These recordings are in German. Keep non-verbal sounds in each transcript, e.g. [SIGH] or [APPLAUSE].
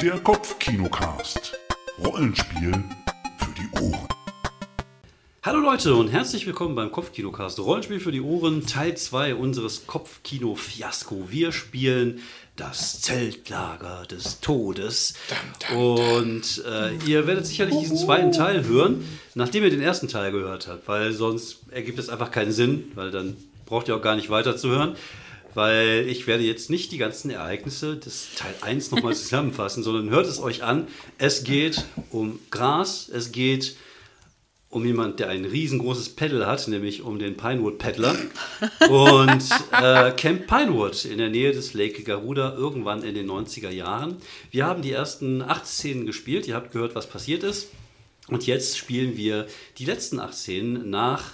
Der Kopfkinocast. Rollenspiel für die Ohren. Hallo Leute und herzlich willkommen beim Kopfkinocast Rollenspiel für die Ohren, Teil 2 unseres Kopfkino-Fiasko. Wir spielen das Zeltlager des Todes. Und äh, ihr werdet sicherlich diesen zweiten Teil hören, nachdem ihr den ersten Teil gehört habt, weil sonst ergibt es einfach keinen Sinn, weil dann braucht ihr auch gar nicht weiterzuhören. Weil ich werde jetzt nicht die ganzen Ereignisse des Teil 1 nochmal [LAUGHS] zusammenfassen, sondern hört es euch an. Es geht um Gras, es geht um jemand, der ein riesengroßes Pedal hat, nämlich um den Pinewood Peddler. Und äh, Camp Pinewood in der Nähe des Lake Garuda irgendwann in den 90er Jahren. Wir haben die ersten acht Szenen gespielt. Ihr habt gehört, was passiert ist. Und jetzt spielen wir die letzten acht Szenen nach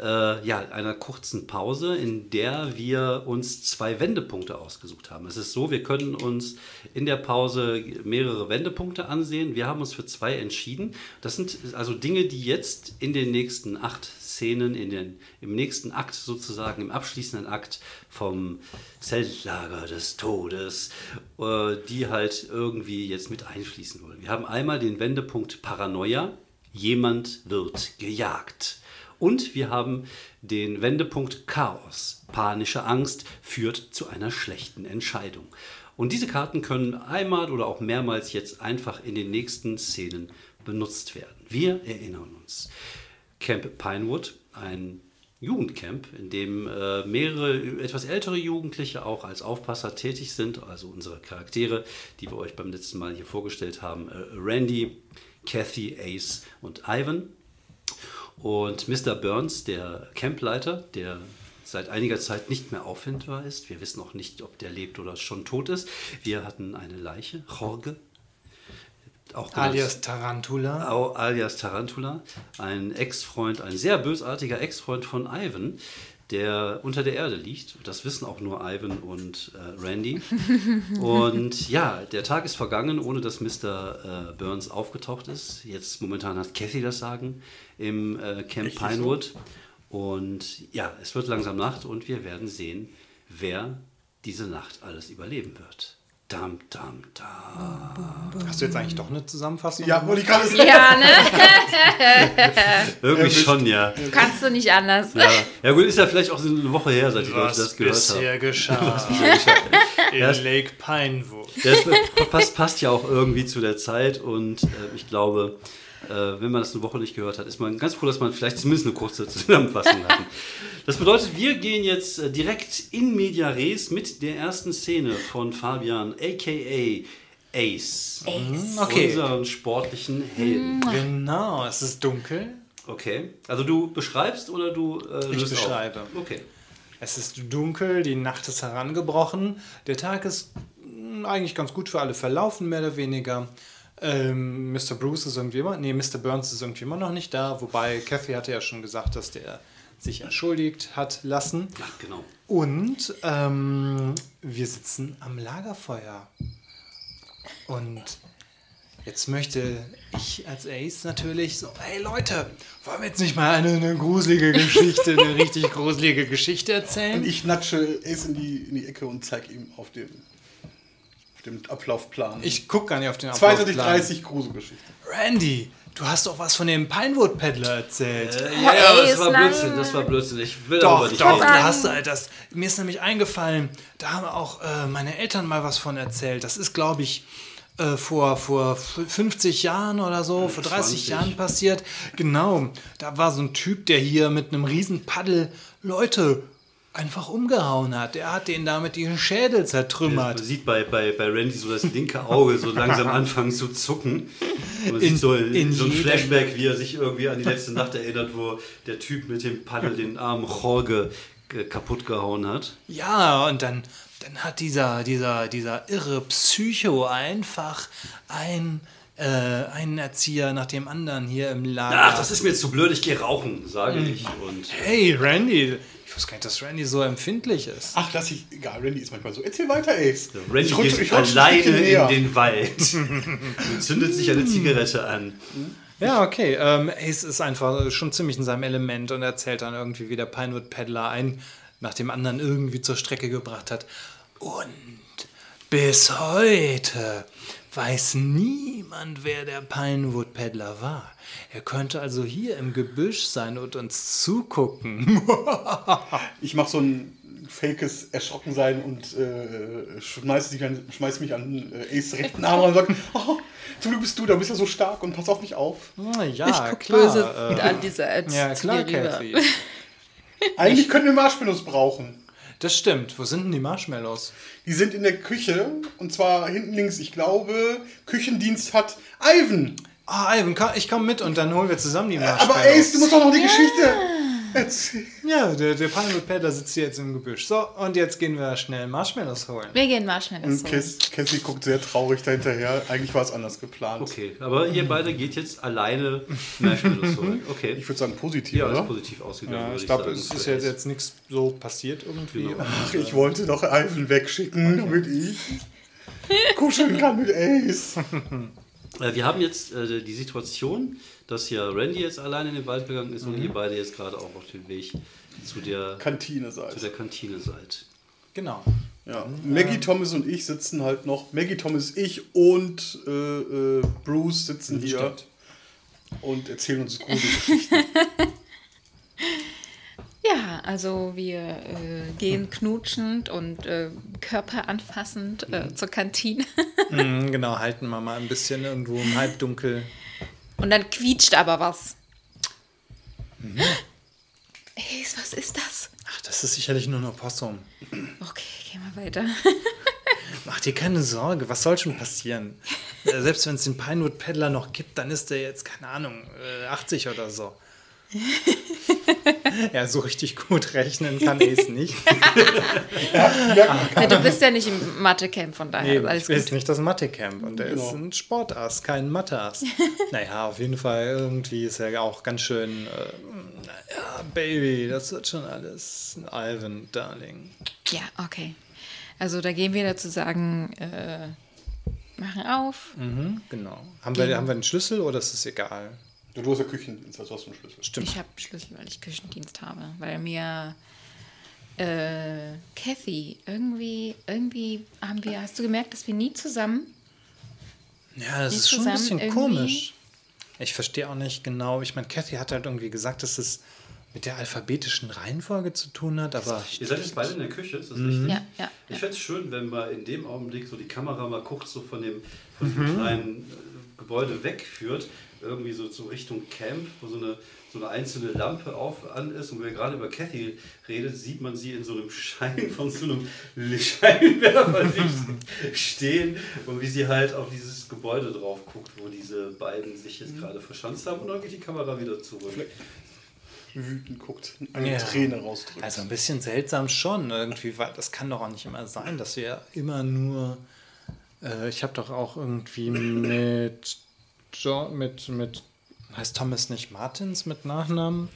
äh, ja, einer kurzen Pause, in der wir uns zwei Wendepunkte ausgesucht haben. Es ist so, wir können uns in der Pause mehrere Wendepunkte ansehen. Wir haben uns für zwei entschieden. Das sind also Dinge, die jetzt in den nächsten acht Szenen, in den, im nächsten Akt sozusagen, im abschließenden Akt vom Zeltlager des Todes, äh, die halt irgendwie jetzt mit einfließen wollen. Wir haben einmal den Wendepunkt Paranoia. Jemand wird gejagt. Und wir haben den Wendepunkt Chaos. Panische Angst führt zu einer schlechten Entscheidung. Und diese Karten können einmal oder auch mehrmals jetzt einfach in den nächsten Szenen benutzt werden. Wir erinnern uns. Camp Pinewood, ein Jugendcamp, in dem äh, mehrere etwas ältere Jugendliche auch als Aufpasser tätig sind, also unsere Charaktere, die wir euch beim letzten Mal hier vorgestellt haben, äh, Randy, Kathy, Ace und Ivan. Und Mr. Burns, der Campleiter, der seit einiger Zeit nicht mehr auffindbar ist. Wir wissen auch nicht, ob der lebt oder schon tot ist. Wir hatten eine Leiche, Jorge. Auch alias Tarantula. Alias Tarantula. Ein Ex-Freund, ein sehr bösartiger Ex-Freund von Ivan, der unter der Erde liegt. Das wissen auch nur Ivan und äh, Randy. [LAUGHS] und ja, der Tag ist vergangen, ohne dass Mr. Äh, Burns aufgetaucht ist. Jetzt momentan hat Kathy das Sagen im äh, Camp Echt Pinewood. Und ja, es wird langsam Nacht und wir werden sehen, wer diese Nacht alles überleben wird. Dam, dam, dam. Hast du jetzt eigentlich doch eine Zusammenfassung? Ja, wollte ich gerade sagen. Ja, ne? [LAUGHS] Irgendwie schon, ja. Kannst du nicht anders. Ja. ja, gut, ist ja vielleicht auch eine Woche her, seit ich Leute das gehört habe. Bisher geschah. In das, Lake Pinewood. Das passt, passt ja auch irgendwie zu der Zeit und äh, ich glaube, äh, wenn man das eine Woche nicht gehört hat, ist man ganz froh, dass man vielleicht zumindest eine kurze [LAUGHS] Zusammenfassung hat. Das bedeutet, wir gehen jetzt äh, direkt in Media Res mit der ersten Szene von Fabian, aka Ace. Ace. Mhm, okay. Unseren sportlichen Helden. Genau, es ist dunkel. Okay. Also du beschreibst oder du äh, Ich beschreibe. Auf? Okay. Es ist dunkel, die Nacht ist herangebrochen. Der Tag ist hm, eigentlich ganz gut für alle verlaufen, mehr oder weniger. Ähm, Mr. Bruce ist irgendwie immer, nee, Mr. Burns ist irgendwie immer noch nicht da, wobei Kathy hatte ja schon gesagt, dass der sich entschuldigt hat lassen. Ja, genau. Und ähm, wir sitzen am Lagerfeuer. Und jetzt möchte ich als Ace natürlich so, hey Leute, wollen wir jetzt nicht mal eine, eine gruselige Geschichte, eine [LAUGHS] richtig gruselige Geschichte erzählen? Und ich natsche Ace in die, in die Ecke und zeige ihm auf den dem Ablaufplan. Ich gucke gar nicht auf den Ablaufplan. 32, Gruselgeschichte. Randy, du hast doch was von dem Pinewood Peddler erzählt. Äh, ja, ja, das war Blödsinn, das war Blödsinn. Ich will doch, aber nicht doch, da hast du halt das. Mir ist nämlich eingefallen, da haben auch äh, meine Eltern mal was von erzählt. Das ist, glaube ich, äh, vor, vor 50 Jahren oder so, vor 30 20. Jahren passiert. Genau, da war so ein Typ, der hier mit einem riesen Paddel Leute einfach umgehauen hat. Er hat den damit den Schädel zertrümmert. Man sieht bei, bei, bei Randy so das linke Auge so langsam [LAUGHS] anfangen zu zucken. Man in, sieht so, in so ein Flashback, wie er sich irgendwie an die letzte Nacht erinnert, wo der Typ mit dem Paddel den armen Jorge kaputt gehauen hat. Ja, und dann, dann hat dieser, dieser, dieser irre Psycho einfach ein äh, einen Erzieher nach dem anderen hier im Lager. Ach, das ist mir zu blöd, ich gehe rauchen, sage mhm. ich. Und hey, Randy, ich wusste gar nicht, dass Randy so empfindlich ist. Ach, lass ich. Egal, Randy ist manchmal so. Erzähl weiter, Ace. Ja, Randy ich rutsche, geht alleine in den Wald und [LAUGHS] zündet sich eine Zigarette an. Ja, okay. Ähm, Ace ist einfach schon ziemlich in seinem Element und erzählt dann irgendwie, wie der Pinewood Peddler einen nach dem anderen irgendwie zur Strecke gebracht hat. Und Bis heute weiß niemand, wer der Pinewood Peddler war. Er könnte also hier im Gebüsch sein und uns zugucken. [LAUGHS] Ich mache so ein fakes Erschrockensein und äh, schmeiß, mich an, schmeiß mich an äh, Ace rechten Arm und sag, [LAUGHS] oh, zum Glück bist du, da bist du so stark und pass auf mich auf. Ah, ja, ich guck klar. böse äh, an diese Ads ja, klar. Eigentlich können wir Marshmallows brauchen. Das stimmt. Wo sind denn die Marshmallows? Die sind in der Küche und zwar hinten links, ich glaube, Küchendienst hat Ivan. Ah, Ivan, komm, ich komme mit und dann holen wir zusammen die Marshmallows. Aber Ace, du musst doch noch die Geschichte [LAUGHS] Ja, der, der Pinewood Peddler sitzt hier jetzt im Gebüsch. So, und jetzt gehen wir schnell Marshmallows holen. Wir gehen Marshmallows Und holen. Cass- Cassie guckt sehr traurig dahinterher. Eigentlich war es anders geplant. Okay, aber ihr beide geht jetzt alleine Marshmallows holen. Okay. Ich würde sagen positiv, ja, ist oder? positiv ausgegangen. Ja, würde ich glaube, es ist jetzt, jetzt nichts so passiert irgendwie. Genau. Ach, ich wollte doch Ivan wegschicken, damit ich kuscheln kann mit Ace. Äh, Wir haben jetzt äh, die Situation, dass ja Randy jetzt alleine in den Wald gegangen ist und Mhm. ihr beide jetzt gerade auch auf dem Weg zu der, Kantine zu sei der Kantine seid. Genau. Ja. Maggie Thomas und ich sitzen halt noch. Maggie Thomas, ich und äh, äh, Bruce sitzen hier Stimmt. und erzählen uns Gruselgeschichten. [LAUGHS] Ja, also wir äh, gehen knutschend und äh, körperanfassend äh, zur Kantine. [LAUGHS] Mhm, genau, halten wir mal ein bisschen irgendwo im Halbdunkel. Und dann quietscht aber was. Ey, was ist das? Ach, das ist sicherlich nur ein Opossum. Okay, gehen wir weiter. [LAUGHS] Mach dir keine Sorge, was soll schon passieren? Äh, Selbst wenn es den Pinewood Peddler noch gibt, dann ist der jetzt, keine Ahnung, äh, 80 oder so. [LAUGHS] [LAUGHS] ja, so richtig gut rechnen kann Ace nicht. [LAUGHS] Ja, du bist ja nicht im Mathecamp, von daher Nee, ist alles ist gut. nicht das Mathe-Camp und er ist Genau. ein Sportass, kein Mathe-Ass. [LAUGHS] naja, auf jeden Fall, irgendwie ist er auch ganz schön, äh, ja, Baby, das wird schon alles. Alvin, Darling. Ja, okay. Also da gehen wir dazu sagen, äh, machen auf. Mhm, genau. Haben wir, haben wir einen Schlüssel oder ist es egal? Du hast ja Küchendienst, also hast du einen Schlüssel. Stimmt. Ich habe Schlüssel, weil ich Küchendienst habe, weil mir äh, Kathy irgendwie, irgendwie haben wir, hast du gemerkt, dass wir nie zusammen Ja, das ist schon ein bisschen irgendwie- komisch. Ich verstehe auch nicht genau. Ich meine, Kathy hat halt irgendwie gesagt, dass es mit der alphabetischen Reihenfolge zu tun hat, aber Ihr seid jetzt beide in der Küche, ist das Mhm. richtig? Ja, ja. Ich fände es schön, wenn mal in dem Augenblick so die Kamera mal guckt, so von dem, von dem kleinen äh, Gebäude wegführt, irgendwie so, so Richtung Camp, wo so eine, so eine einzelne Lampe auf, an ist. Und wenn wir gerade über Kathy redet, sieht man sie in so einem [LAUGHS] Schein von so einem Scheinwerferlicht [LAUGHS] stehen und wie sie halt auf dieses Gebäude drauf guckt, wo diese beiden sich jetzt gerade verschanzt haben. Und dann geht die Kamera wieder zurück. Wütend guckt, eine Ja. Träne rausdrückt. also ein bisschen seltsam schon irgendwie, weil das kann doch auch nicht immer sein, dass wir immer nur. Äh, ich habe doch auch irgendwie mit, jo mit mit heißt Thomas nicht Martins mit Nachnamen?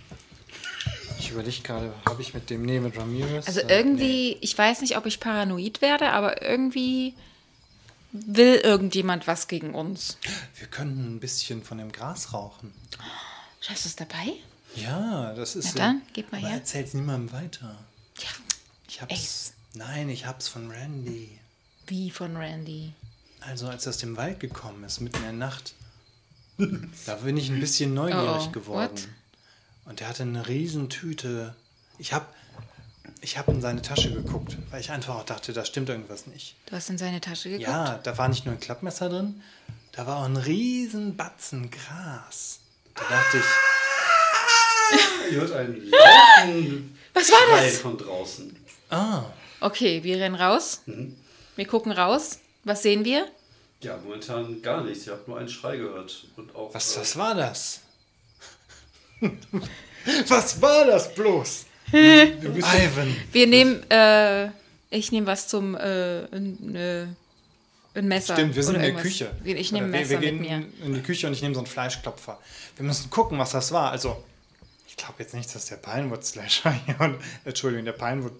Ich überlege gerade, habe ich mit dem nee mit Ramirez? Also Äh, irgendwie, ich weiß nicht, ob ich paranoid werde, aber irgendwie will irgendjemand was gegen uns. nee. Wir könnten ein bisschen von dem Gras rauchen. Hast du es dabei? Ja, das ist. Na dann, gib mal her. Erzähl's niemandem weiter. Ja, Ich hab's. Ace. Nein, ich hab's von Randy. wie von Randy. Also als er aus dem Wald gekommen ist, mitten in der Nacht, da bin ich ein bisschen neugierig Oh, oh, geworden. what? Und er hatte eine riesen Tüte. Ich hab, ich hab in seine Tasche geguckt, weil ich einfach auch dachte, da stimmt irgendwas nicht. Du hast in seine Tasche geguckt? Ja, da war nicht nur ein Klappmesser drin, da war auch ein riesen Batzen Gras. Da dachte ich, [LAUGHS] Ihr hört einen [LAUGHS] lauten Was war Schrei das? von draußen. ah, Okay, wir rennen raus. Mhm. Wir gucken raus. Was sehen wir? Ja, momentan gar nichts. Ihr habt nur einen Schrei gehört. Und auch, was, äh, was war das? [LAUGHS] was war das bloß? Ivan. Wir nehmen, äh, ich nehme was zum, äh, ein, äh, ein Messer. Stimmt, wir sind in der irgendwas. Küche. Ich nehme ein Messer wir, wir gehen mit mir. in die Küche und ich nehme so einen Fleischklopfer. Wir müssen gucken, was das war. Also, ich glaube jetzt nicht, dass der Pinewood Slasher hier und, [LAUGHS] Entschuldigung, der Pinewood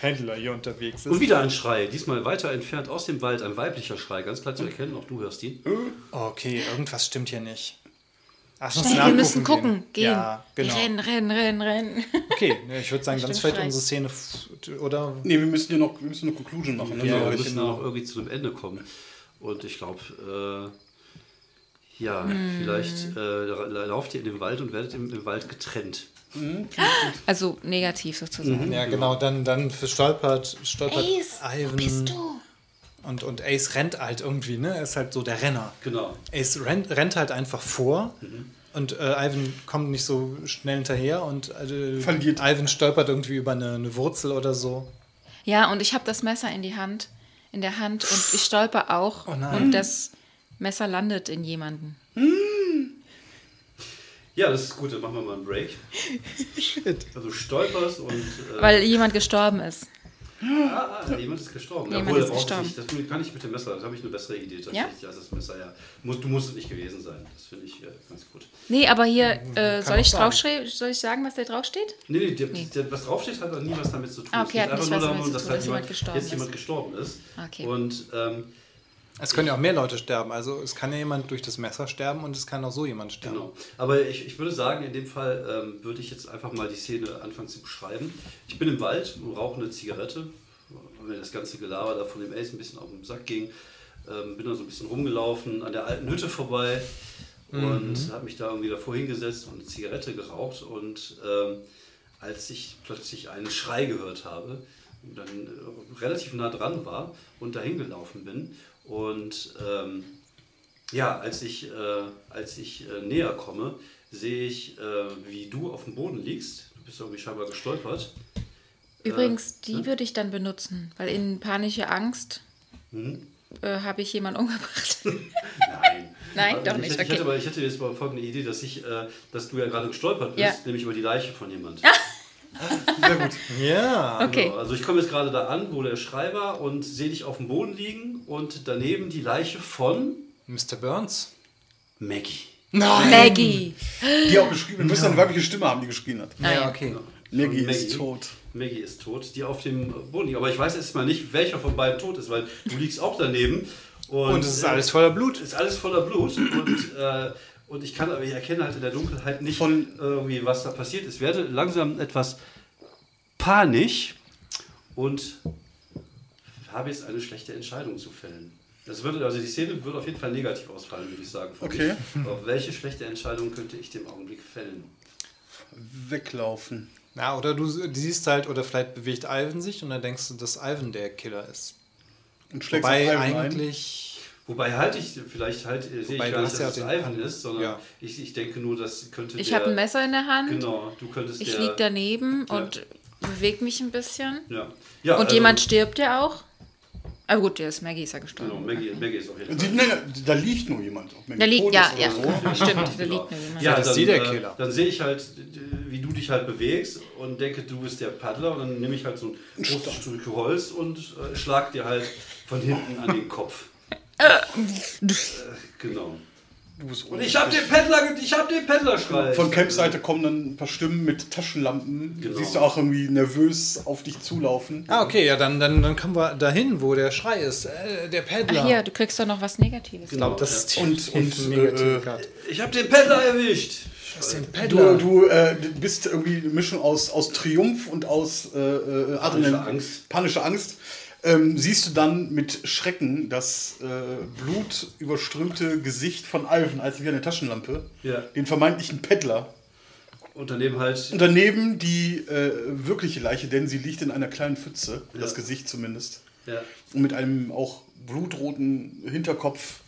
Händler hier unterwegs Und ist. wieder ein Schrei, diesmal weiter entfernt aus dem Wald, ein weiblicher Schrei, ganz klar zu erkennen, auch du hörst ihn. Okay, irgendwas stimmt hier nicht. Uns Schnell, wir müssen gucken. Gehen. Ja, genau. Rennen, rennen, rennen, rennen. Okay, ne, ich würde sagen, [LAUGHS] dann ist Stimmt, vielleicht vielleicht. unsere Szene oder Nee, wir müssen ja noch, wir müssen eine Conclusion machen. Ne? Genau, Ja, wir ich- müssen noch irgendwie zu einem Ende kommen. Und ich glaube, äh, ja, Hm. vielleicht äh, la- lauft ihr in den Wald und werdet im, im Wald getrennt. Also negativ sozusagen. ja genau, dann dann stolpert stolpert Ace, wo Ivan bist du? und und Ace rennt halt irgendwie, ne? Er ist halt so der Renner. Genau. Ace rennt, rennt halt einfach vor und äh, Ivan kommt nicht so schnell hinterher und äh, Verliert. Ivan stolpert irgendwie über eine, eine Wurzel oder so. Ja, und ich habe das Messer in die Hand, in der Hand und ich stolper auch Oh nein. und das Messer landet in jemanden. Ja, das ist gut, dann machen wir mal einen Break. Shit. Also stolperst und. Äh, Weil jemand gestorben ist. ah, ah, jemand ist gestorben. Jemand Obwohl, ist gestorben. Nicht, das kann ich mit dem Messer, da habe ich eine bessere Idee tatsächlich als das Messer. Ja. Muss, du musst es nicht gewesen sein. Das finde ich äh, ganz gut. Nee, aber hier, äh, soll, ich soll ich sagen, was da draufsteht? Nee, nee, der, Der, was draufsteht, hat auch nie was damit zu tun. Ah, es okay, geht hat einfach nur darum, zu dass tun, halt dass jemand, jetzt ist. jemand gestorben ist. Okay. Und ähm, Es können ja auch mehr Leute sterben. Also es kann ja jemand durch das Messer sterben und es kann auch so jemand sterben. Genau. Aber ich, ich würde sagen, in dem Fall ähm, würde ich jetzt einfach mal die Szene anfangen zu beschreiben. Ich bin im Wald und rauche eine Zigarette. Mir das ganze Gelaber da von dem Ace ein bisschen auf den Sack ging. Ähm, bin dann so ein bisschen rumgelaufen, an der alten Hütte vorbei und habe mich da irgendwie davor hingesetzt und eine Zigarette geraucht. Und ähm, als ich plötzlich einen Schrei gehört habe, dann äh, relativ nah dran war und dahin gelaufen bin und ähm, ja, als ich, äh, als ich äh, näher komme, sehe ich, äh, wie du auf dem Boden liegst. Du bist irgendwie scheinbar gestolpert. Übrigens, die ne? würde ich dann benutzen, weil in panische Angst Mhm. äh, habe ich jemanden [LAUGHS] umgebracht. Nein. [LAUGHS] Nein, Aber doch ich nicht, Hätte, ich, okay. hätte, aber- ich hätte jetzt mal folgende Idee, dass, ich, äh, dass du ja gerade gestolpert bist, Ja. nämlich über die Leiche von jemand. [LAUGHS] Sehr gut. Ja. Okay. Genau, also ich komme jetzt gerade da an, wo der Schrei war und sehe dich auf dem Boden liegen und daneben die Leiche von Mr. Burns? Maggie. Maggie. Die auch geschrieben, wir müssen eine weibliche Stimme haben, die geschrien hat. Ah, ja. okay. Maggie, Maggie. ist tot. Maggie ist tot, die auf dem Boden liegt. Aber ich weiß jetzt mal nicht, welcher von beiden tot ist, weil du liegst auch daneben. Und, Und es ist alles voller Blut. ist alles voller Blut und, äh, und ich kann aber ich erkenne halt in der Dunkelheit nicht Von- irgendwie, was da passiert ist. Ich werde langsam etwas panisch und habe jetzt eine schlechte Entscheidung zu fällen. Das würde, also die Szene würde auf jeden Fall negativ ausfallen, würde ich sagen. Okay. mich. Aber welche schlechte Entscheidung könnte ich dem Augenblick fällen? Weglaufen. Ja, oder du siehst halt, oder vielleicht bewegt Ivan sich und dann denkst du, dass Ivan der Killer ist. Und schlägst Wobei auf Ivan ein. Wobei halte ich, vielleicht halt, äh, sehe ich gar nicht, hast ja dass es den- Ivan ist, sondern Ja. ich, ich denke nur, das könnte Ich habe ein Messer in der Hand. Genau, du könntest Ich liege daneben Ja. und bewege mich ein bisschen. Ja. ja Und also- jemand stirbt ja auch. Ah gut, der ist Maggie ist ja gestorben. Genau, Maggie, Maggie ist auf jeden Sie, Fall. nein, da liegt nur jemand. Da liegt, ja, ist ja, so. [LAUGHS] stimmt, da liegt Genau. nur jemand. Ja, ist dann, sie der äh, Killer. Dann sehe ich halt, wie du dich halt bewegst und denke, du bist der Paddler und dann nehme ich halt so ein großes Stück Holz und äh, schlag dir halt von hinten an den Kopf. Äh, genau. Du bist Und ich habe den Paddler, ge- ich habe den Paddler-Schrei. Von Campseite kommen dann ein paar Stimmen mit Taschenlampen. Genau. Siehst du auch irgendwie nervös auf dich zulaufen. Ah, okay, ja, dann, dann, dann kommen wir dahin, wo der Schrei ist. Äh, der Paddler. Ach hier, du kriegst doch noch was Negatives. [LAUGHS] Ich glaube, das ist die Und- und, negative äh. Ich habe den Paddler erwischt. Du, du äh, bist irgendwie eine Mischung aus, aus Triumph und aus äh, äh, Adrenalin- Angst. panischer Angst. Ähm, siehst du dann mit Schrecken das äh, blutüberströmte Gesicht von Ivan als wie eine Taschenlampe, Ja. den vermeintlichen Peddler. Und daneben halt Und daneben die äh, wirkliche Leiche, denn sie liegt in einer kleinen Pfütze, das Ja. Gesicht zumindest. Ja. Und mit einem auch blutroten Hinterkopf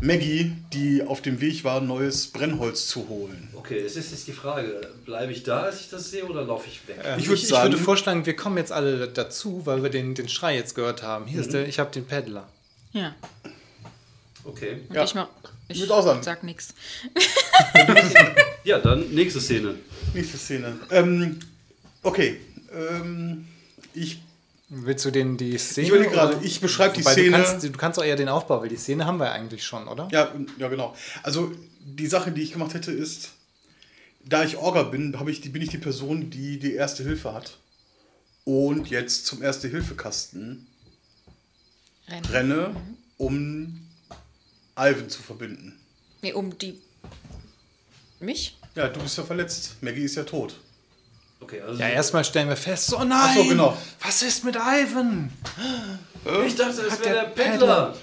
Maggie, die auf dem Weg war, neues Brennholz zu holen. Okay, es ist jetzt die Frage, bleibe ich da, als ich das sehe, oder laufe ich weg? Ähm, ich ich, würd ich, sagen- würde vorschlagen, wir kommen jetzt alle dazu, weil wir den, den Schrei jetzt gehört haben. Hier Mhm. ist der, ich habe den Paddler. Ja. Okay. Und Ja. ich mach. Ich sagen. sag nichts. Ja, dann nächste Szene. Nächste Szene. Ähm, okay. Ähm, ich Willst du den die Szene? Ich überlege gerade, ich beschreibe die Szene- Du kannst, du kannst auch eher den Aufbau, weil die Szene haben wir eigentlich schon, oder? Ja, ja, genau. Also die Sache, die ich gemacht hätte, ist, da ich Orga bin, habe ich die, bin ich die Person, die die erste Hilfe hat. Und jetzt zum Erste-Hilfe-Kasten Rennen. renne, um Alvin zu verbinden. Nee, um die. Mich? Ja, du bist ja verletzt. Maggie ist ja tot. Okay, also Ja, erstmal stellen wir fest, oh nein, so, genau. was ist mit Ivan? ich dachte, es wäre der der Peddler.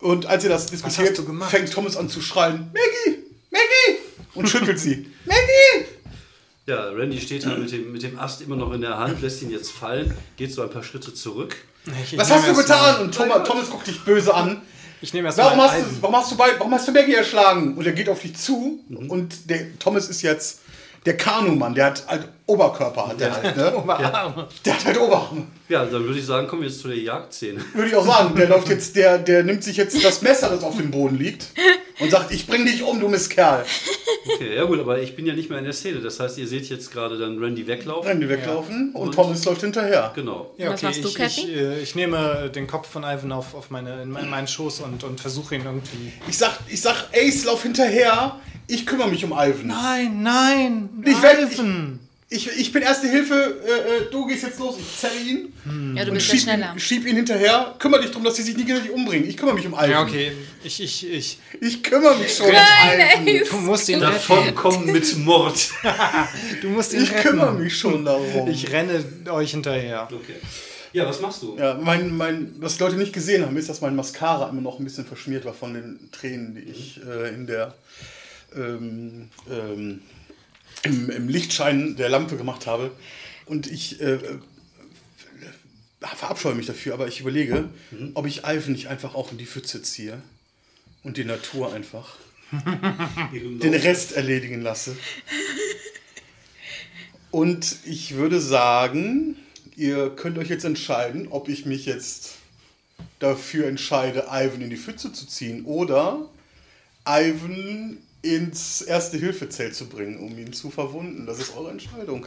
Und als ihr das diskutiert, fängt Thomas an zu schreien: Maggie! Maggie! Und schüttelt sie. [LAUGHS] Maggie! Ja, Randy steht da mit dem, mit dem Ast immer noch in der Hand, lässt ihn jetzt fallen, geht so ein paar Schritte zurück. Ich, Was hast du getan? Mal- Und Thomas, Thomas guckt dich böse an. Ich nehme erst Warum mal hast, du, warum, hast du bei, warum hast du Maggie erschlagen? Und er geht auf dich zu. Mhm. Und der Thomas ist jetzt der Kanumann. Der hat halt Oberkörper, hat der halt, ne? [LAUGHS] Oberarme. Der hat halt Oberarme. Ja, dann würde ich sagen, kommen wir jetzt zu der Jagdszene. [LAUGHS] Würde ich auch sagen. Der läuft jetzt, der, der nimmt sich jetzt das Messer, das auf dem Boden liegt. Und sagt, ich bring dich um, du Mistkerl. Okay, ja gut, aber ich bin ja nicht mehr in der Szene. Das heißt, ihr seht jetzt gerade dann Randy weglaufen. Die weglaufen und, Und- Thomas läuft hinterher. Genau. Ja, Was okay, machst du, ich, Kathy? Ich, äh, ich nehme den Kopf von Ivan auf, auf meine, in meinen meinen Schoß und, und versuche ihn irgendwie. Ich sag, ich sag, Ace, lauf hinterher. Ich kümmere mich um Ivan. Nein, nein, Ich werd- Ivan. Ich, ich bin erste Hilfe. Äh, äh, du gehst jetzt los. Ich zerre ihn. Ja, du bist ja schieb schneller. ihn, schieb ihn hinterher. Kümmere dich darum, dass sie sich nicht gegenseitig umbringen. Ich kümmere mich um Ivan. Ja, okay, ich, ich, ich. Ich kümmere mich schon Nein, um Ivan. Du musst ihn retten. Davon kommen mit Mord. [LAUGHS] Du musst ihn Ich retten. kümmere mich schon darum. Ich renne euch hinterher. Okay. Ja, was machst du? ja, mein, mein, was die Leute nicht gesehen haben, ist, dass mein Mascara immer noch ein bisschen verschmiert war von den Tränen, die ich äh, in der ähm, ähm, im, im Lichtschein der Lampe gemacht habe. Und ich äh, äh, verabscheue mich dafür, aber ich überlege, ob ich Ivan nicht einfach auch in die Pfütze ziehe und die Natur einfach [LAUGHS] den Rest erledigen lasse. Und ich würde sagen, ihr könnt euch jetzt entscheiden, ob ich mich jetzt dafür entscheide, Ivan in die Pfütze zu ziehen oder Ivan ins Erste-Hilfe-Zelt zu bringen, um ihn zu verwunden. Das ist eure Entscheidung.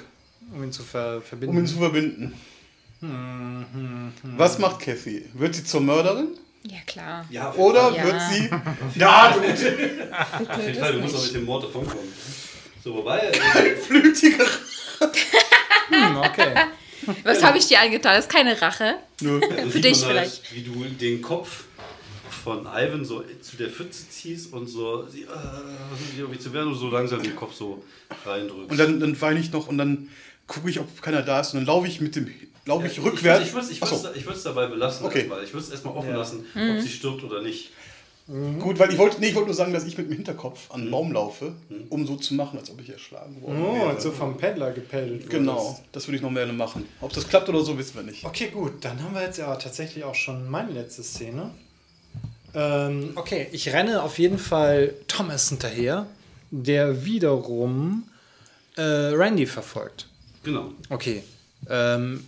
Um ihn zu ver verbinden. Um ihn zu verbinden. Was macht Kathy? Wird sie zur Mörderin? Ja, klar. Ja, auf Oder Ja. wird sie. Ja, [LAUGHS] du [LAUGHS] jeden Fall, du musst auch mit dem Mord davonkommen. So, wobei, [LAUGHS] äh, flüchtige. Hm, okay. Was habe ich dir angetan? Das ist keine Rache. Nö. dann sieht dich halt, vielleicht. wie du den Kopf von Ivan so zu der Pfütze ziehst und so, sie, äh, irgendwie zu werden und so langsam den Kopf so reindrückst. Und dann, dann weine ich noch und dann gucke ich, ob keiner da ist. Und dann laufe ich mit dem. Laufe ich Ja, rückwärts. Ich, würde es ich würd's- ich würd's dabei belassen. Okay. erstmal. Ich würde es erstmal offen Ja. lassen, Mhm. ob sie stirbt oder nicht. Gut, weil ich wollte, nee, ich wollte nur sagen, dass ich mit dem Hinterkopf an den Baum laufe, um so zu machen, als ob ich erschlagen worden Oh, wäre. und so vom Peddler gepellt. wurdest. Genau, das würde ich noch gerne machen. Ob das klappt oder so, wissen wir nicht. Okay, gut. Dann haben wir jetzt ja tatsächlich auch schon meine letzte Szene. Ähm, okay, ich renne auf jeden Fall Thomas hinterher, der wiederum äh, Randy verfolgt. Genau. Okay. Ähm,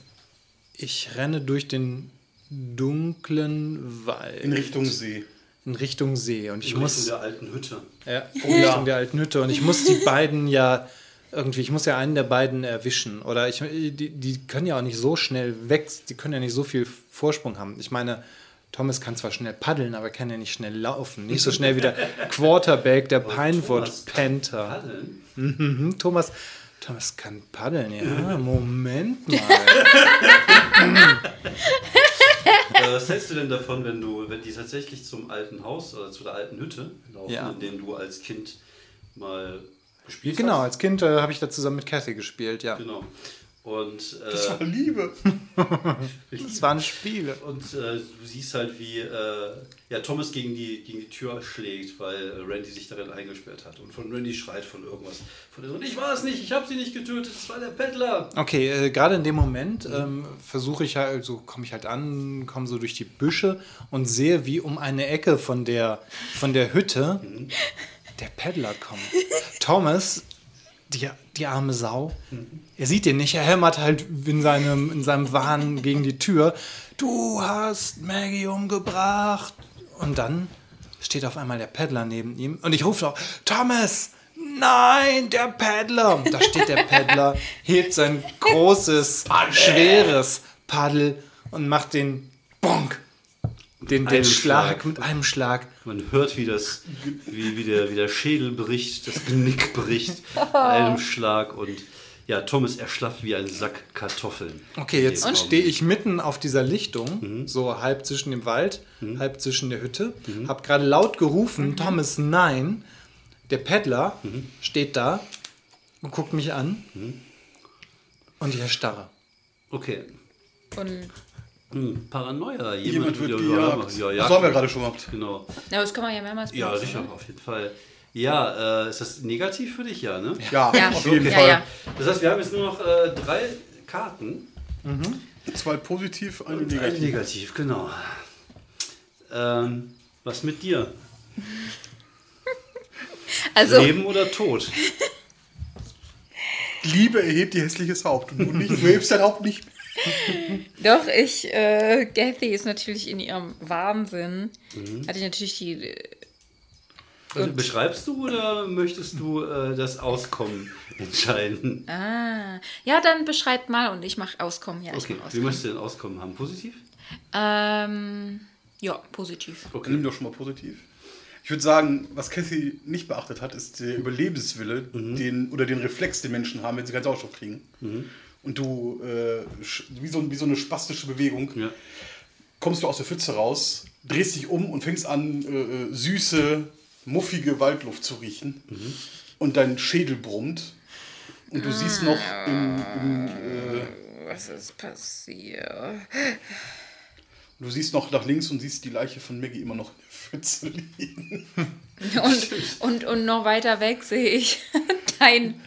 ich renne durch den dunklen Wald. In Richtung See. in Richtung See. Und ich In muss. Richtung der alten Hütte. Ja, [LAUGHS] in Richtung der alten Hütte. Und ich muss die beiden ja irgendwie, ich muss ja einen der beiden erwischen. Oder ich, die, die können ja auch nicht so schnell weg, die können ja nicht so viel Vorsprung haben. Ich meine, Thomas kann zwar schnell paddeln, aber kann ja nicht schnell laufen. Nicht so [LAUGHS] schnell wie der Quarterback der Pinewood Thomas kann Panther. Paddeln? Mhm, Thomas, Thomas kann paddeln, ja. Moment mal. Äh, Was hältst du denn davon, wenn du, wenn die tatsächlich zum alten Haus oder zu der alten Hütte laufen, Ja. in dem du als Kind mal gespielt Genau, hast? als Kind äh, habe ich da zusammen mit Kathy gespielt, ja. Genau. Und, Das war äh, Liebe. [LAUGHS] Das waren Spiele. und äh, du siehst halt, wie äh, ja, Thomas gegen die, gegen die Tür schlägt, weil äh, Randy sich darin eingesperrt hat. Und von Randy schreit von irgendwas. Von der, ich war es nicht, ich habe sie nicht getötet, es war der Peddler. Okay, äh, gerade in dem Moment ähm, versuche ich halt, so komme ich halt an, komme so durch die Büsche und sehe, wie um eine Ecke von der, von der Hütte der Peddler kommt. Thomas, die, die arme Sau, er sieht den nicht, er hämmert halt in seinem, in seinem Wahn gegen die Tür. Du hast Maggie umgebracht. Und dann steht auf einmal der Peddler neben ihm und ich rufe auch, Thomas, nein, der Paddler. Da steht der Paddler, hebt sein großes, schweres Paddel und macht den Bonk. Den, den Schlag, Schlag. mit einem Schlag. Man hört, wie, das, wie, wie, der, wie der Schädel bricht, das Genick bricht bei [LAUGHS] einem Schlag und ja, Thomas erschlafft wie ein Sack Kartoffeln. Okay, jetzt stehe ich mitten auf dieser Lichtung, so halb zwischen dem Wald, halb zwischen der Hütte, hab gerade laut gerufen, Thomas, nein. Der Peddler steht da und guckt mich an. Und ich erstarre. Okay. Und Hm, Paranoia. Jemand wird ja, gejagt. Ja, ja, das haben wir gerade schon gehabt. Genau. ja, das kann man ja mehrmals Ja, benutzen, sicher, ne? auf jeden Fall. Ja, äh, ist das negativ für dich? Ja, ne? Ja, Ja. auf jeden Ja, Fall. ja. Das heißt, wir haben jetzt nur noch äh, drei Karten. Zwei positiv, eine Und ein negativ. negativ, genau. Ähm, was mit dir? [LAUGHS] Also, Leben oder Tod? Liebe erhebt ihr hässliches Haupt und du nicht. Du hebst dein Haupt nicht. [LAUGHS] doch, ich, äh, Kathy ist natürlich in ihrem Wahnsinn. Mhm. Hatte ich natürlich die. äh, Also, beschreibst du oder möchtest du äh, das Auskommen entscheiden? Ah, ja, dann beschreibt mal und ich mache Auskommen. Ja, ich Okay, mach wie Auskommen. möchtest du denn Auskommen haben? Positiv? Ähm, ja, positiv. Dann nimm doch schon mal positiv. Ich würde sagen, was Cathy nicht beachtet hat, ist der Überlebenswille, den, oder den Reflex, den Menschen haben, wenn sie keinen Sauerstoff kriegen. Und du, äh, wie, so, wie so eine spastische Bewegung, Ja. kommst du aus der Pfütze raus, drehst dich um und fängst an, äh, äh, süße, muffige Waldluft zu riechen. Und dein Schädel brummt. Und du siehst noch im, im, äh, Was ist passiert? Du siehst noch nach links und siehst die Leiche von Maggie immer noch in der Pfütze liegen. [LAUGHS] Und, und, und noch weiter weg sehe ich [LAUGHS] deinen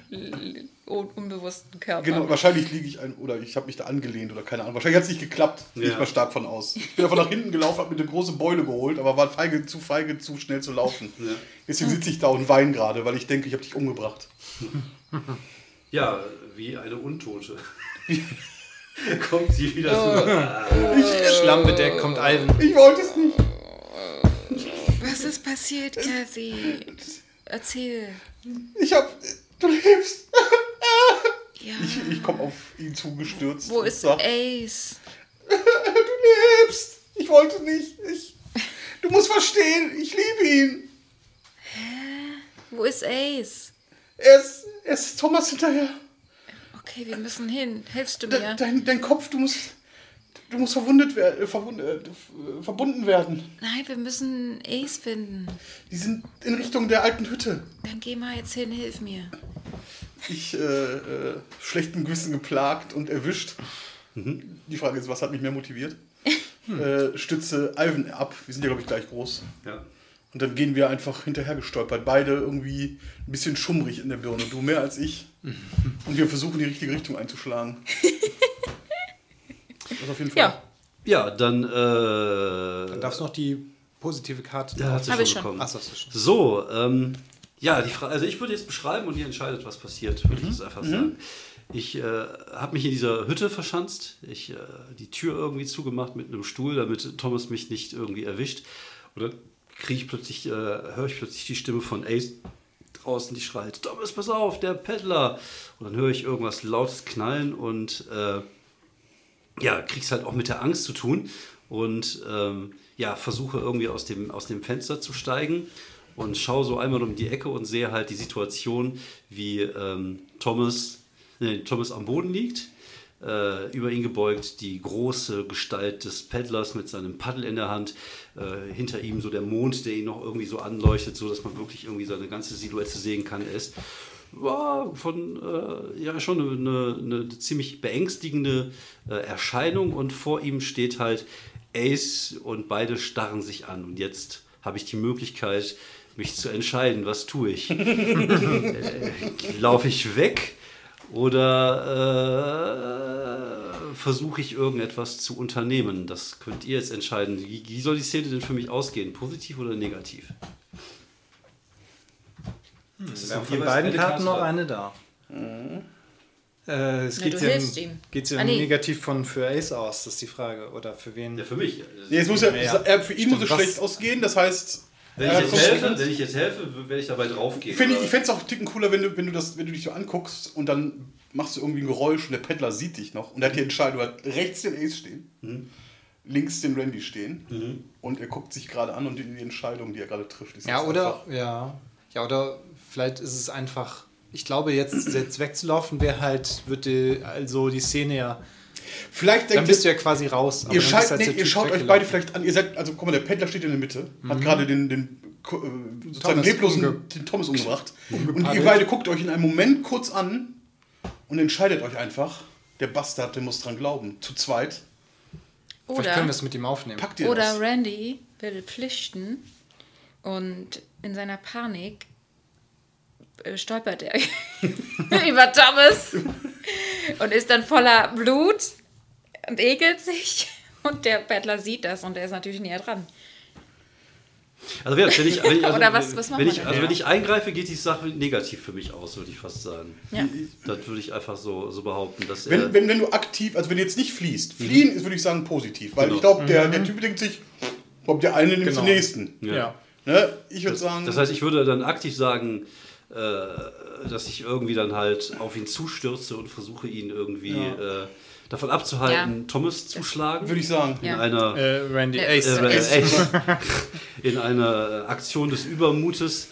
un unbewussten Körper. Genau, wahrscheinlich liege ich ein, oder ich habe mich da angelehnt oder keine Ahnung. Wahrscheinlich hat es nicht geklappt. Gehe Ja. ich mal stark von aus. Ich bin einfach nach hinten gelaufen, habe mir eine große Beule geholt, aber war feige, zu feige, zu schnell zu laufen. Deswegen sitze ich da und weine gerade, weil ich denke, ich habe dich umgebracht. Ja, wie eine Untote. [LAUGHS] [LAUGHS] Kommt sie wieder so. Schlammbedeckt kommt Alvin. Ich wollte es nicht. Was ist passiert, Kathy? Erzähl. Ich hab. Du lebst. Ja. Ich, ich komme auf ihn zugestürzt. Wo ist sag, Ace? Du lebst. Ich wollte nicht. Ich, du musst verstehen, ich liebe ihn. Wo ist Ace? Er ist, er ist Thomas hinterher. Okay, wir müssen hin. Hilfst du De, mir? dein, dein Kopf, du musst. Du musst verwundet werden, äh, verwund, äh, äh, verbunden werden. Nein, wir müssen Ace finden. Die sind in Richtung der alten Hütte. Dann geh mal jetzt hin, hilf mir. Ich, äh, äh, schlechtem Gewissen geplagt und erwischt. Die Frage ist, was hat mich mehr motiviert? [LAUGHS] äh, stütze Ivan ab. Wir sind ja, glaube ich, gleich groß. Ja. Und dann gehen wir einfach hinterher gestolpert. Beide irgendwie ein bisschen schummrig in der Birne. Du mehr als ich. [LAUGHS] Und wir versuchen, die richtige Richtung einzuschlagen. [LAUGHS] Das auf jeden Fall. Ja. Ja, dann. Äh, Dann darfst du noch die positive Karte. Ja, hat sie schon schon. bekommen. Ach, so, hast du schon. So, ähm, ja, die Frage, also ich würde jetzt beschreiben und ihr entscheidet, was passiert, würde ich jetzt einfach sagen. Ich äh, habe mich in dieser Hütte verschanzt, ich äh, die Tür irgendwie zugemacht mit einem Stuhl, damit Thomas mich nicht irgendwie erwischt. Und dann kriege ich plötzlich, äh, höre ich plötzlich die Stimme von Ace draußen, die schreit, Thomas, pass auf, der Peddler. Und dann höre ich irgendwas lautes knallen und äh, ja, krieg's halt auch mit der Angst zu tun und ähm, ja, versuche irgendwie aus dem, aus dem Fenster zu steigen und schaue so einmal um die Ecke und sehe halt die Situation, wie ähm, Thomas, nee, Thomas am Boden liegt, äh, über ihn gebeugt, die große Gestalt des Paddlers mit seinem Paddel in der Hand, äh, hinter ihm so der Mond, der ihn noch irgendwie so anleuchtet, so dass man wirklich irgendwie seine ganze Silhouette sehen kann. Er ist war von äh, ja schon eine, eine, ziemlich beängstigende äh, Erscheinung und vor ihm steht halt Ace und beide starren sich an und jetzt habe ich die Möglichkeit mich zu entscheiden, was tue ich? [LAUGHS] äh, Laufe ich weg oder äh, versuche ich irgendetwas zu unternehmen? Das könnt ihr jetzt entscheiden. Wie, wie soll die Szene denn für mich ausgehen? Positiv oder negativ? Wir haben ist von jeweils beiden Karten Karte noch eine da. Äh, es Na, geht ja, ihm. geht's ja Ah, nee. negativ von für Ace aus, das ist die Frage. Oder für wen? Ja, für mich. Nee, jetzt muss Ja. er, für ihn muss es Stimmt, schlecht ausgehen, das heißt. Wenn ich, jetzt helfe, wenn ich jetzt helfe, werde ich dabei draufgehen. Finde ich, ich fände es auch einen Ticken cooler, wenn du, wenn, du das, wenn du dich so anguckst und dann machst du irgendwie ein Geräusch und der Peddler sieht dich noch und er hat die Entscheidung, er hat rechts den Ace stehen, Mhm. links den Randy stehen und er guckt sich gerade an und die, die Entscheidung, die er gerade trifft, ist Ja, oder, einfach- ja. Ja, oder vielleicht ist es einfach. Ich glaube, jetzt, jetzt wegzulaufen wäre halt, würde also die Szene ja. Vielleicht Dann denkt bist du ja quasi raus. aber ihr, dann scheint, als nee, ihr schaut euch beide vielleicht an. Ihr seid, also guck mal, der Peddler steht in der Mitte, hat gerade den, den äh, sozusagen Thomas leblosen umge- den Thomas umgebracht. Und ihr beide guckt euch in einem Moment kurz an und entscheidet euch einfach, der Bastard, der muss dran glauben. Zu zweit Vielleicht können Oder, wir es mit ihm aufnehmen. packt ihr oder das. Randy will flüchten und in seiner Panik äh, stolpert er [LAUGHS] über Thomas und ist dann voller Blut und ekelt sich. Und der Bettler sieht das und er ist natürlich näher dran. Also, wenn ich, wenn ich, also, Oder was- was wenn ich, also wenn ich eingreife, geht die Sache negativ für mich aus, würde ich fast sagen. Ja. Das würde ich einfach so, so behaupten. Dass Wenn, er, wenn, wenn du aktiv, also wenn du jetzt nicht fließt, fliehen ist, würde ich sagen, positiv. Weil Genau. ich glaube, der, der Typ denkt sich, kommt der eine nimmt Genau. den nächsten. Ja. Ne? Ich würde sagen, Das heißt, ich würde dann aktiv sagen, äh, dass ich irgendwie dann halt auf ihn zustürze und versuche, ihn irgendwie äh, davon abzuhalten, Ja. Thomas zu schlagen. würde ich sagen. in Ja. einer Äh, Randy Ja. Ace. äh, Ace. Ace. [LAUGHS] in einer Aktion des Übermutes.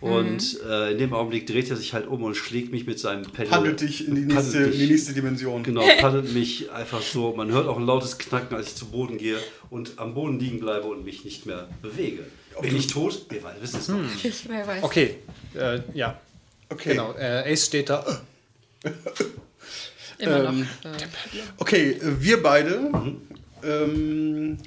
Und Mhm. äh, in dem Augenblick dreht er sich halt um und schlägt mich mit seinem Pedal. Paddelt dich in die nächste, Paddelt in die nächste Dimension. Genau, paddelt mich einfach so. Man hört auch ein lautes Knacken, als ich zu Boden gehe und am Boden liegen bleibe und mich nicht mehr bewege. Bin ich tot? Wir wissen es noch nicht. Wer weiß. Okay, äh, ja. Okay. Genau, äh, Ace steht da. Immer Ähm, noch. Äh, Okay, wir beide Mhm. ähm,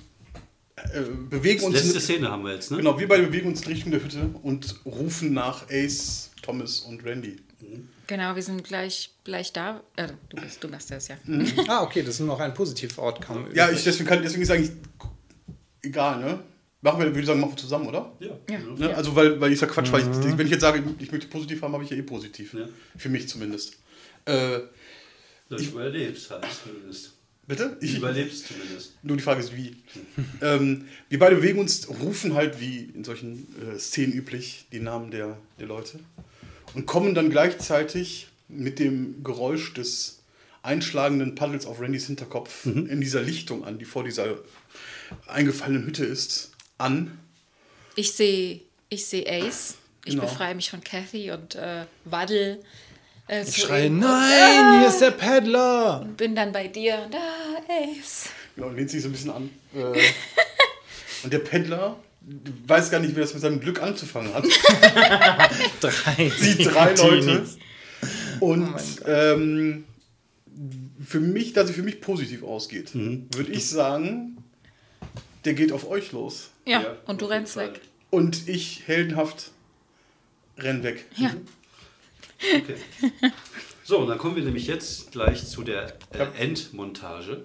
äh, bewegen uns. Letzte in- Szene haben wir jetzt, ne? Genau, wir beide bewegen uns in Richtung der Hütte und rufen nach Ace, Thomas und Randy. genau, wir sind gleich, gleich da. Äh, du, bist, du machst das ja. Ah, okay, das ist noch ein positiver Outcome. Ja, ich, deswegen, kann, deswegen ist eigentlich egal, ne? Machen wir, würde ich sagen, machen wir zusammen, oder? Ja. Ja. Ne? Also, weil, weil ich sag Quatsch, weil ich, wenn ich jetzt sage, ich möchte positiv haben, habe ich ja eh positiv. Ja. Für mich zumindest. Äh, Du überlebst halt zumindest. bitte? Du Ich, überlebst zumindest. nur die Frage ist, wie. ähm, wir beide bewegen uns, rufen halt, wie in solchen äh, Szenen üblich, die Namen der, der Leute und kommen dann gleichzeitig mit dem Geräusch des einschlagenden Paddels auf Randys Hinterkopf in dieser Lichtung an, die vor dieser eingefallenen Hütte ist, an. Ich sehe ich seh Ace. Ich Genau. befreie mich von Kathy und äh, waddel. Äh, Ich schreie, nein, hier ist der Paddler. und bin dann bei dir und ah, Ace. Genau, lehnt sich so ein bisschen an. Äh, [LAUGHS] und der Pendler weiß gar nicht, wie das mit seinem Glück anzufangen hat. [LAUGHS] Drei. [LAUGHS] Sieht drei Leute. Und ähm, für mich, da sie für mich positiv ausgeht, würde ich sagen, der geht auf euch los. Ja, Ja, und du rennst Fall. weg. Und ich heldenhaft renn weg. Ja. Okay. So, und dann kommen wir nämlich jetzt gleich zu der äh, Endmontage.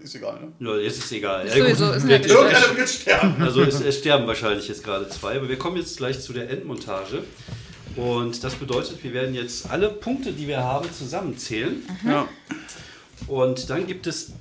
Ist egal, ne? Ja, jetzt ist egal. Ist sowieso- ist wir- natürlich- Irgendeiner wird jetzt sterben. Also es, es sterben wahrscheinlich jetzt gerade zwei, aber wir kommen jetzt gleich zu der Endmontage. Und das bedeutet, wir werden jetzt alle Punkte, die wir haben, zusammenzählen. Ja. Und dann gibt es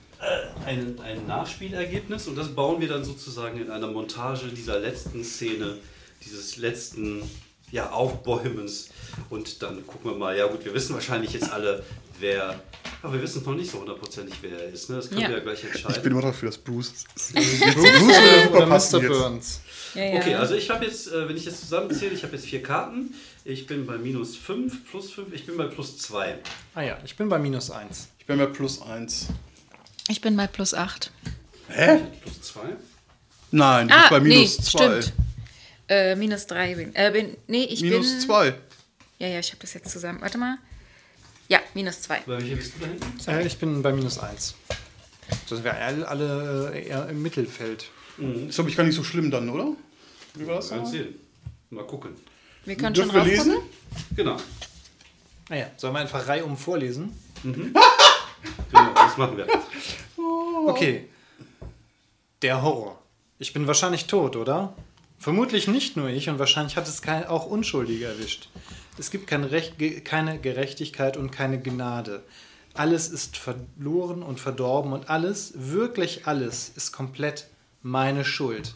ein, ein Nachspielergebnis und das bauen wir dann sozusagen in einer Montage dieser letzten Szene, dieses letzten ja, Aufbäumens. Und dann gucken wir mal, ja gut, wir wissen wahrscheinlich jetzt alle, wer, aber wir wissen noch nicht so hundertprozentig, wer er ist. Ne? Das können Ja. wir ja gleich entscheiden. Ich bin immer dafür, dass Bruce [LAUGHS] ist. Oder, oder Mr. Burns. Ja, ja. Okay, also ich habe jetzt, äh, wenn ich jetzt zusammenzähle, ich habe jetzt vier Karten. Ich bin bei minus 5, plus 5, ich bin bei plus 2. Ah ja, ich bin bei minus eins. Ich bin bei plus eins. Ich bin bei plus 8. Hä? Plus 2? Nein, du Ah, bist bei nee, minus zwei. stimmt. Äh, minus 3 bin, äh, bin. Nee, ich Minus bin. zwei. Ja, ja, ich habe das jetzt zusammen. Warte mal. Ja, minus 2. Bei welcher bist du da hinten? Äh, ich bin bei minus eins. So sind wir alle, alle äh, eher im Mittelfeld. Ist glaube ich gar nicht so schlimm dann, oder? Wie war das? Mal sehen. Mal gucken. Wir können schon Dürfen wir raufgucken. lesen? Genau. Naja, Ah sollen wir einfach reihum vorlesen? [LAUGHS] genau das machen wir. Okay. Der Horror. Ich bin wahrscheinlich tot, oder? Vermutlich nicht nur ich und wahrscheinlich hat es auch Unschuldige erwischt. Es gibt kein Recht, keine Gerechtigkeit und keine Gnade. Alles ist verloren und verdorben und alles, wirklich alles, ist komplett meine Schuld.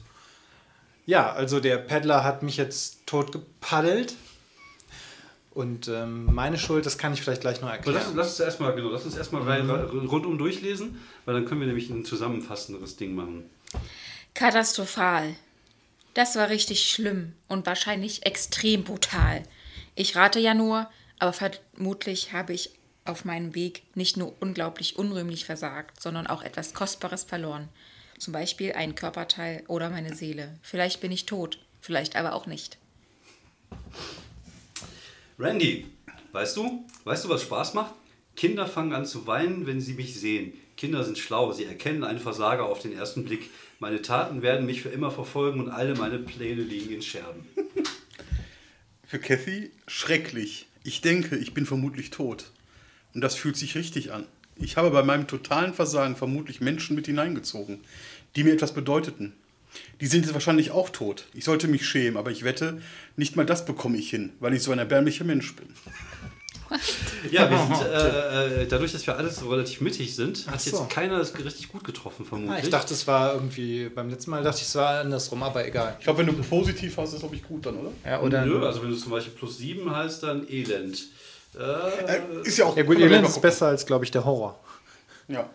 Ja, also der Peddler hat mich jetzt tot gepaddelt. Und ähm, meine Schuld, das kann ich vielleicht gleich noch Aber erklären. lass, lass uns erstmal genau, lass uns erstmal rein, rundum durchlesen, weil dann können wir nämlich ein zusammenfassenderes Ding machen. Katastrophal. Das war richtig schlimm und wahrscheinlich extrem brutal. Ich rate ja nur, aber vermutlich habe ich auf meinem Weg nicht nur unglaublich unrühmlich versagt, sondern auch etwas Kostbares verloren. Zum Beispiel ein Körperteil oder meine Seele. Vielleicht bin ich tot. Vielleicht aber auch nicht. Randy, weißt du, weißt du, was Spaß macht? Kinder fangen an zu weinen, wenn sie mich sehen. Kinder sind schlau, sie erkennen einen Versager auf den ersten Blick. Meine Taten werden mich für immer verfolgen und alle meine Pläne liegen in Scherben. [LAUGHS] Für Kathy schrecklich. Ich denke, ich bin vermutlich tot. Und das fühlt sich richtig an. Ich habe bei meinem totalen Versagen vermutlich Menschen mit hineingezogen, die mir etwas bedeuteten. Die sind jetzt wahrscheinlich auch tot. Ich sollte mich schämen, aber ich wette, nicht mal das bekomme ich hin, weil ich so ein erbärmlicher Mensch bin. Ja, wir sind, äh, äh, dadurch, dass wir alles so relativ mittig sind, hat so. jetzt keiner das richtig gut getroffen, Ah, vermutlich. ich dachte, es war irgendwie, beim letzten Mal dachte ich, es war andersrum, aber egal. Ich glaube, wenn du positiv hast, ist glaube ich gut dann, oder? Ja, oder? Nö, also wenn du zum Beispiel plus 7 heißt, dann Elend. Äh, Äh, ist ja auch. Ja gut, Elend ist besser als, glaube ich, der Horror. Ja.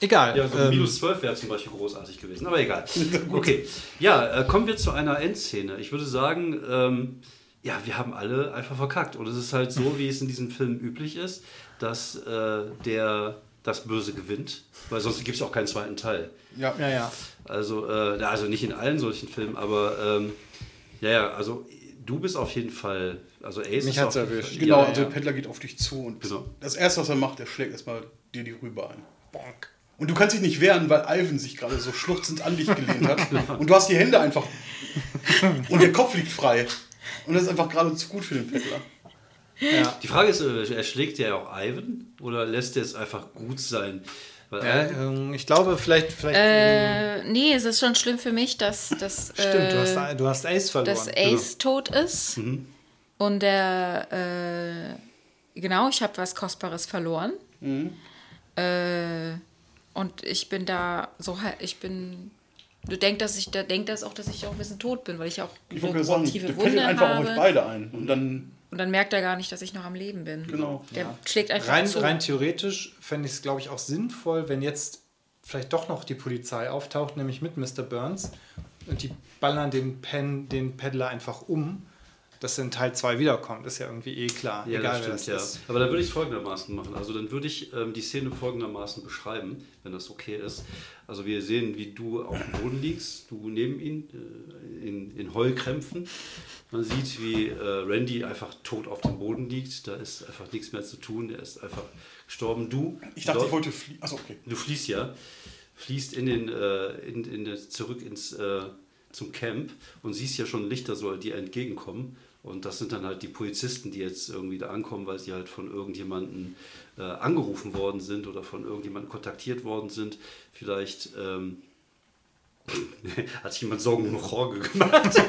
Egal. ja, so ähm, minus 12 wäre zum Beispiel großartig gewesen, aber egal. [LAUGHS] Okay, ja, äh, kommen wir zu einer Endszene. Ich würde sagen, ähm, ja, wir haben alle einfach verkackt. Und es ist halt so, wie es in diesem Film üblich ist, dass äh, der das Böse gewinnt, weil sonst gibt es auch keinen zweiten Teil. Ja. ja, ja. Also, äh, also nicht in allen solchen Filmen, aber ähm, ja, ja, also du bist auf jeden Fall, also Ace Mich ist hat's erwischt. Fall- Genau, ja, also der Pendler geht auf dich zu und Genau. das erste, was er macht, er schlägt erstmal dir die Rübe ein. Bonk. Und du kannst dich nicht wehren, weil Ivan sich gerade so schluchzend an dich gelehnt hat. [LAUGHS] Und du hast die Hände einfach. [LAUGHS] Und der Kopf liegt frei. Und das ist einfach gerade zu gut für den Pendler. ja. [LAUGHS] Die Frage ist, äh, erschlägt er auch Ivan oder lässt er es einfach gut sein? Weil ja ähm, ich glaube, vielleicht. vielleicht ähm, Äh, nee, es ist schon schlimm für mich, dass, dass, stimmt, du, äh, hast, du hast Ace verloren. dass Ace tot ist. Und der, äh, genau, ich habe was Kostbares verloren. Äh, und ich bin da so, halt- ich bin, du denkst, dass ich, da denkt das auch, dass ich auch ein bisschen tot bin, weil ich auch Ich wollte gerade sagen, tiefe der Wunden pendelt einfach auf euch habe. beide ein. Und dann, Und dann merkt er gar nicht, dass ich noch am Leben bin. genau. Der schlägt einfach rein, zu. rein theoretisch fände ich es, glaube ich, auch sinnvoll, wenn jetzt vielleicht doch noch die Polizei auftaucht, nämlich mit Mr. Burns. Und die ballern den, Pen, den Peddler einfach um, dass in Teil 2 wiederkommt. Ist ja irgendwie eh klar. Ja, egal das wer stimmt, das ja. ist. Aber dann würde ich es folgendermaßen machen. Also dann würde ich ähm, die Szene folgendermaßen beschreiben, wenn das okay ist. Also wir sehen, wie du auf dem Boden liegst, du neben ihn äh, in, in Heulkrämpfen. Man sieht, wie äh, Randy einfach tot auf dem Boden liegt. Da ist einfach nichts mehr zu tun. Er ist einfach gestorben. Du, Ich dachte, dort- ich wollte fliehen. Achso, okay. Du fließt ja, fließt in den, äh, in, in das, zurück ins, äh, zum Camp und siehst ja schon Lichter, so, die entgegenkommen. Und das sind dann halt die Polizisten, die jetzt irgendwie da ankommen, weil sie halt von irgendjemandem äh, angerufen worden sind oder von irgendjemandem kontaktiert worden sind. Vielleicht ähm, [LAUGHS] hat sich jemand Sorgen um Jorge gemacht. [LAUGHS]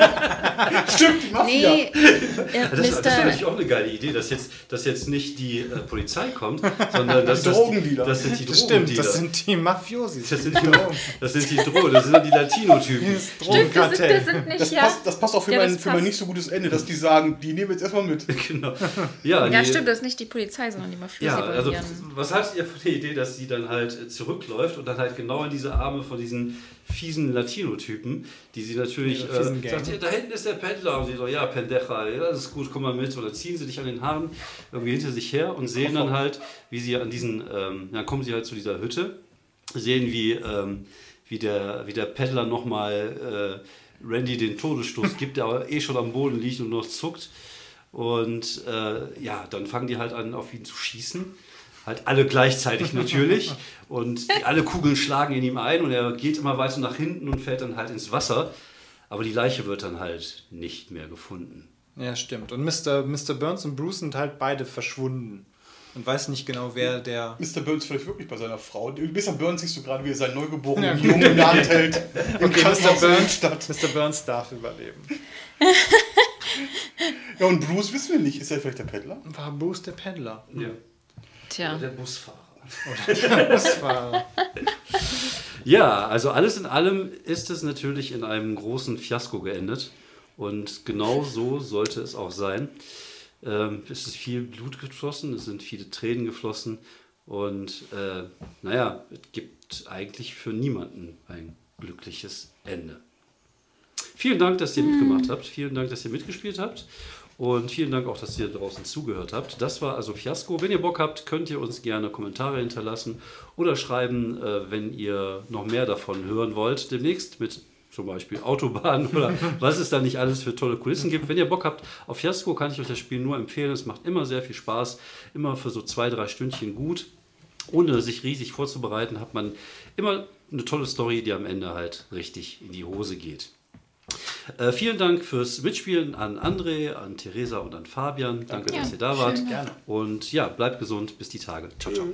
Stimmt, die Mafia. Nee, äh, [LAUGHS] Das, das wäre Mr. natürlich auch eine geile Idee, dass jetzt, dass jetzt nicht die äh, Polizei kommt, sondern dass Die das, Drogendealer. das sind die Das Drogendealer. stimmt, das sind die Mafiosis. Das sind die, das sind die Drogen, das sind die Latino-Typen. Das Stimmt, das sind, das sind nicht, Das, ja. passt, das passt auch für, Ja, mein, das für mein nicht so gutes Ende, dass die sagen, die nehmen wir jetzt erstmal mit. Genau. Ja, Ja, die- stimmt, das ist nicht die Polizei, sondern die Mafiosi Ja, also was haltet ihr von der Idee, dass sie dann halt äh, zurückläuft und dann halt genau in diese Arme von diesen fiesen Latino-Typen, die sie natürlich Ja, fiesen äh, sagt, "Hier, da hinten ist der Pendler und sie so, ja, Pendeja, ja, das ist gut, komm mal mit. Oder ziehen sie dich an den Haaren irgendwie hinter sich her und sehen dann halt, wie sie an diesen, ähm, dann kommen sie halt zu dieser Hütte, sehen wie, ähm, wie der, wie der Peddler nochmal äh, Randy den Todesstoß [LAUGHS] gibt, der aber eh schon am Boden liegt und noch zuckt. Und äh, ja, dann fangen die halt an, auf ihn zu schießen. Halt alle gleichzeitig natürlich. Und die, alle Kugeln schlagen in ihm ein und er geht immer weiter nach hinten und fällt dann halt ins Wasser. Aber die Leiche wird dann halt nicht mehr gefunden. Ja, stimmt. Und Mr. Mr. Burns und Bruce sind halt beide verschwunden. Und weiß nicht genau, wer der. Mr. Burns vielleicht wirklich bei seiner Frau. Mr. Burns siehst du gerade, wie er seinen neugeborenen Jungen in der Hand hält. [LAUGHS] Im Okay, Mr. Burns, Stadt. Mr. Burns darf überleben. Ja, und Bruce wissen wir nicht. Ist er vielleicht der Peddler? War Bruce der Pendler. Ja. Tja. Der Busfahrer. Das war. Ja, also alles in allem ist es natürlich in einem großen Fiasko geendet. Und genau so sollte es auch sein. Ähm, es ist viel Blut geflossen, es sind viele Tränen geflossen. Und äh, naja, es gibt eigentlich für niemanden ein glückliches Ende. Vielen Dank, dass ihr mitgemacht habt. Vielen Dank, dass ihr mitgespielt habt. Und vielen Dank auch, dass ihr draußen zugehört habt. Das war also Fiasko. Wenn ihr Bock habt, könnt ihr uns gerne Kommentare hinterlassen oder schreiben, äh, wenn ihr noch mehr davon hören wollt. Demnächst mit zum Beispiel Autobahn [LAUGHS] oder was es da nicht alles für tolle Kulissen gibt. Wenn ihr Bock habt auf Fiasco, kann ich euch das Spiel nur empfehlen. Es macht immer sehr viel Spaß, immer für so zwei, drei Stündchen gut. Ohne sich riesig vorzubereiten, hat man immer eine tolle Story, die am Ende halt richtig in die Hose geht. Äh, vielen Dank fürs Mitspielen an André, an Theresa und an Fabian. Danke, Ja, dass ihr da wart. schön. Gerne. Und ja, bleibt gesund. Bis die Tage. Ciao, ciao.